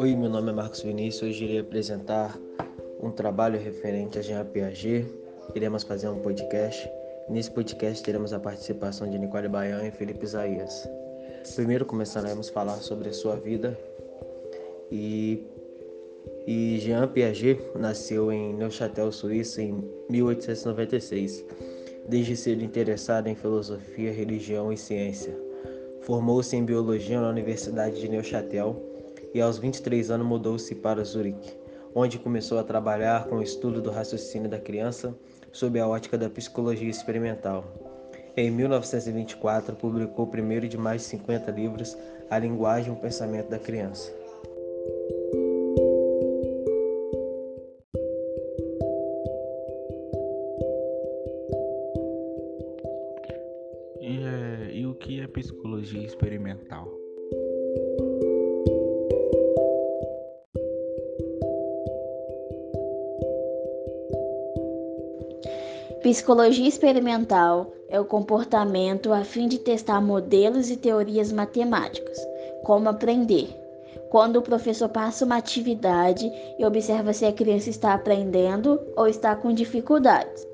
Oi, meu nome é Marcos Vinícius. Hoje irei apresentar um trabalho referente a Jean Piaget. Iremos fazer um podcast. Nesse podcast teremos a participação de Nicole Baian e Felipe Isaías. Primeiro começaremos a falar sobre a sua vida. E, e Jean Piaget nasceu em Neuchâtel, Suíça, em 1896. Desde cedo interessado em filosofia, religião e ciência. Formou-se em biologia na Universidade de Neuchâtel e aos 23 anos mudou-se para Zurique, onde começou a trabalhar com o estudo do raciocínio da criança sob a ótica da psicologia experimental. Em 1924, publicou o primeiro de mais de 50 livros, A Linguagem e o Pensamento da Criança. E, é, e o que é psicologia experimental? Psicologia experimental é o comportamento a fim de testar modelos e teorias matemáticas, como aprender. Quando o professor passa uma atividade e observa se a criança está aprendendo ou está com dificuldades.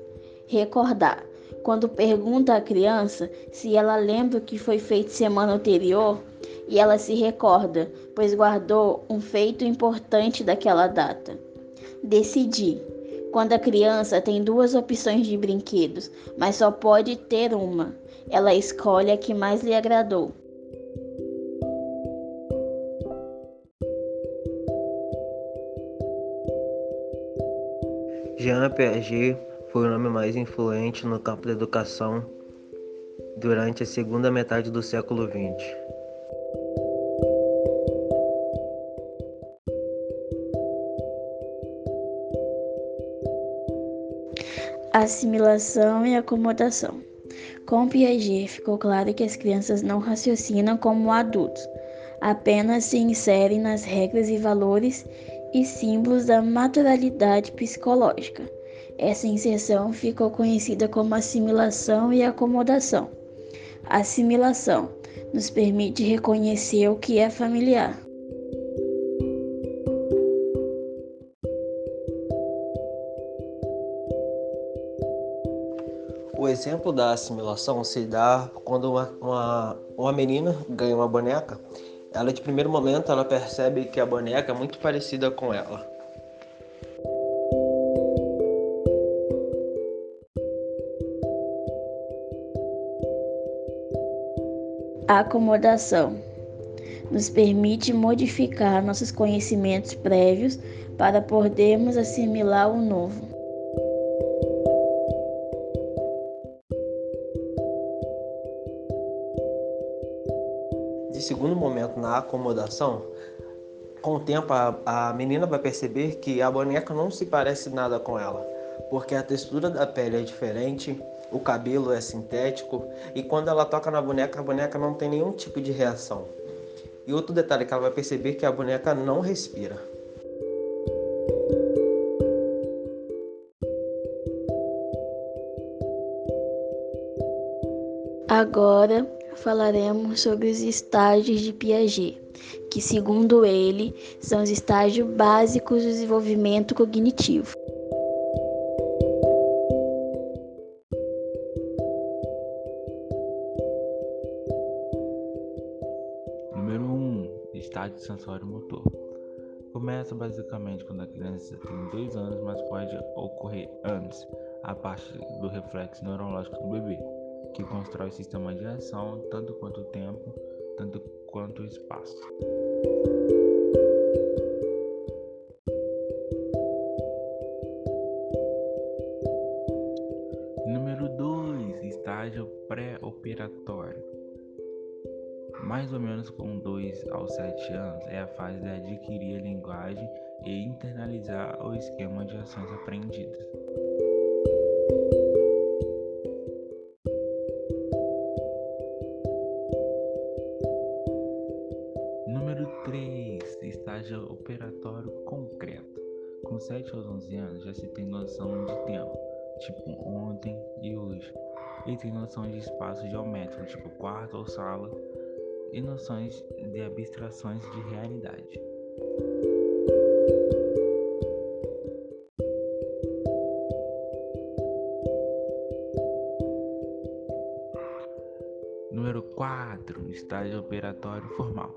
Recordar. Quando pergunta à criança se ela lembra o que foi feito semana anterior e ela se recorda, pois guardou um feito importante daquela data. Decidir quando a criança tem duas opções de brinquedos, mas só pode ter uma, ela escolhe a que mais lhe agradou. Jean Piaget foi o nome mais influente no campo da educação durante a segunda metade do século XX. Assimilação e acomodação. Com Piaget, ficou claro que as crianças não raciocinam como adultos, apenas se inserem nas regras e valores e símbolos da materialidade psicológica. Essa inserção ficou conhecida como assimilação e acomodação. assimilação nos permite reconhecer o que é familiar. O exemplo da assimilação se dá quando uma, uma, uma menina ganha uma boneca. Ela, de primeiro momento, ela percebe que a boneca é muito parecida com ela. A acomodação nos permite modificar nossos conhecimentos prévios para podermos assimilar o novo. Segundo momento, na acomodação, com o tempo a, a menina vai perceber que a boneca não se parece nada com ela, porque a textura da pele é diferente, o cabelo é sintético e quando ela toca na boneca, a boneca não tem nenhum tipo de reação. E outro detalhe que ela vai perceber que a boneca não respira. Agora falaremos sobre os estágios de Piaget, que, segundo ele, são os estágios básicos do desenvolvimento cognitivo. Número 1. Um, estágio sensório motor. Começa basicamente quando a criança tem 2 anos, mas pode ocorrer antes, a parte do reflexo neurológico do bebê que constrói o sistema de ação tanto quanto o tempo, tanto quanto o espaço. Número 2, estágio pré-operatório. Mais ou menos com 2 aos 7 anos é a fase de adquirir a linguagem e internalizar o esquema de ações aprendidas. 7 aos 11 anos já se tem noção de tempo, tipo ontem e hoje, e tem noção de espaço geométrico, tipo quarto ou sala, e noções de abstrações de realidade. Número 4. Estágio operatório formal.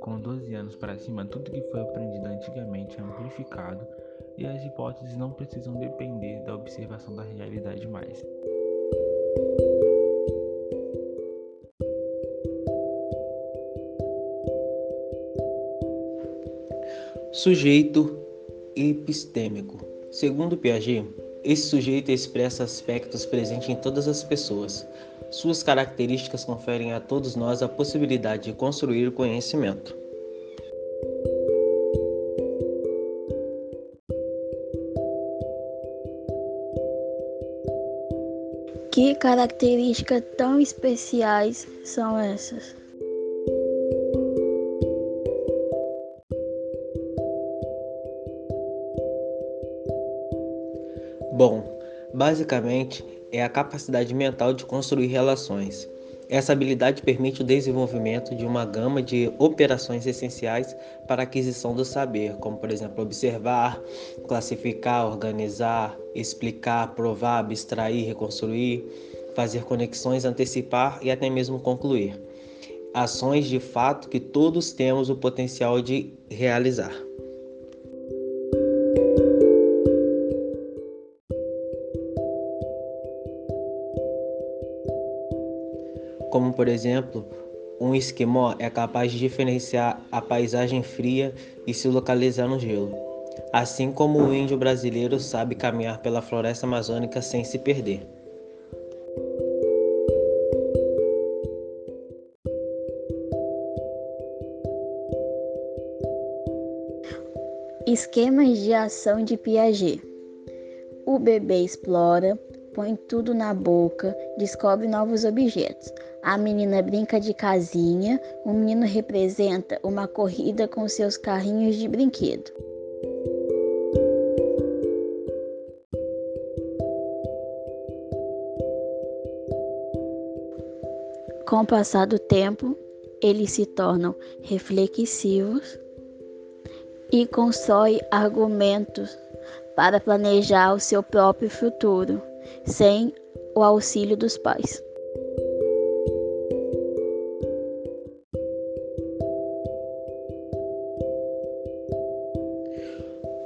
Com 12 anos para cima, tudo que foi aprendido antigamente é amplificado e as hipóteses não precisam depender da observação da realidade mais. Sujeito epistêmico. Segundo Piaget, esse sujeito expressa aspectos presentes em todas as pessoas. Suas características conferem a todos nós a possibilidade de construir o conhecimento. Que características tão especiais são essas? Bom, basicamente é a capacidade mental de construir relações. Essa habilidade permite o desenvolvimento de uma gama de operações essenciais para a aquisição do saber, como por exemplo observar, classificar, organizar, explicar, provar, abstrair, reconstruir, fazer conexões, antecipar e até mesmo concluir. Ações de fato que todos temos o potencial de realizar. Como por exemplo, um esquimó é capaz de diferenciar a paisagem fria e se localizar no gelo, assim como o índio brasileiro sabe caminhar pela floresta amazônica sem se perder. Esquemas de ação de Piaget. O bebê explora, põe tudo na boca, descobre novos objetos. A menina brinca de casinha, o menino representa uma corrida com seus carrinhos de brinquedo. Com o passar do tempo, eles se tornam reflexivos e constroem argumentos para planejar o seu próprio futuro sem o auxílio dos pais.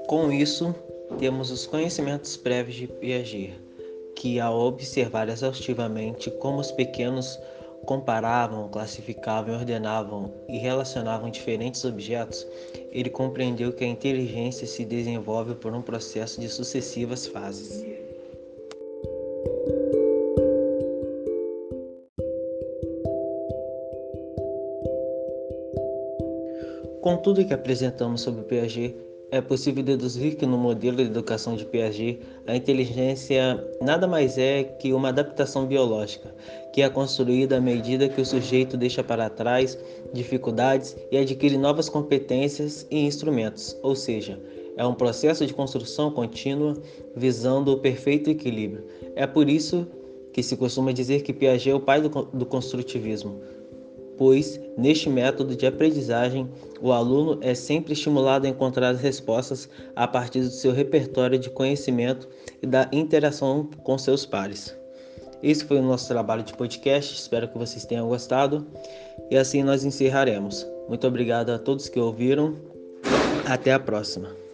Com isso, temos os conhecimentos prévios de Piaget, que ao observar exaustivamente como os pequenos comparavam, classificavam, ordenavam e relacionavam diferentes objetos, ele compreendeu que a inteligência se desenvolve por um processo de sucessivas fases. Com tudo que apresentamos sobre Piaget, é possível deduzir que no modelo de educação de Piaget, a inteligência nada mais é que uma adaptação biológica, que é construída à medida que o sujeito deixa para trás dificuldades e adquire novas competências e instrumentos, ou seja, é um processo de construção contínua visando o perfeito equilíbrio. É por isso que se costuma dizer que Piaget é o pai do, do construtivismo, pois neste método de aprendizagem o aluno é sempre estimulado a encontrar as respostas a partir do seu repertório de conhecimento e da interação com seus pares. Esse foi o nosso trabalho de podcast, espero que vocês tenham gostado e assim nós encerraremos. Muito obrigado a todos que ouviram, até a próxima.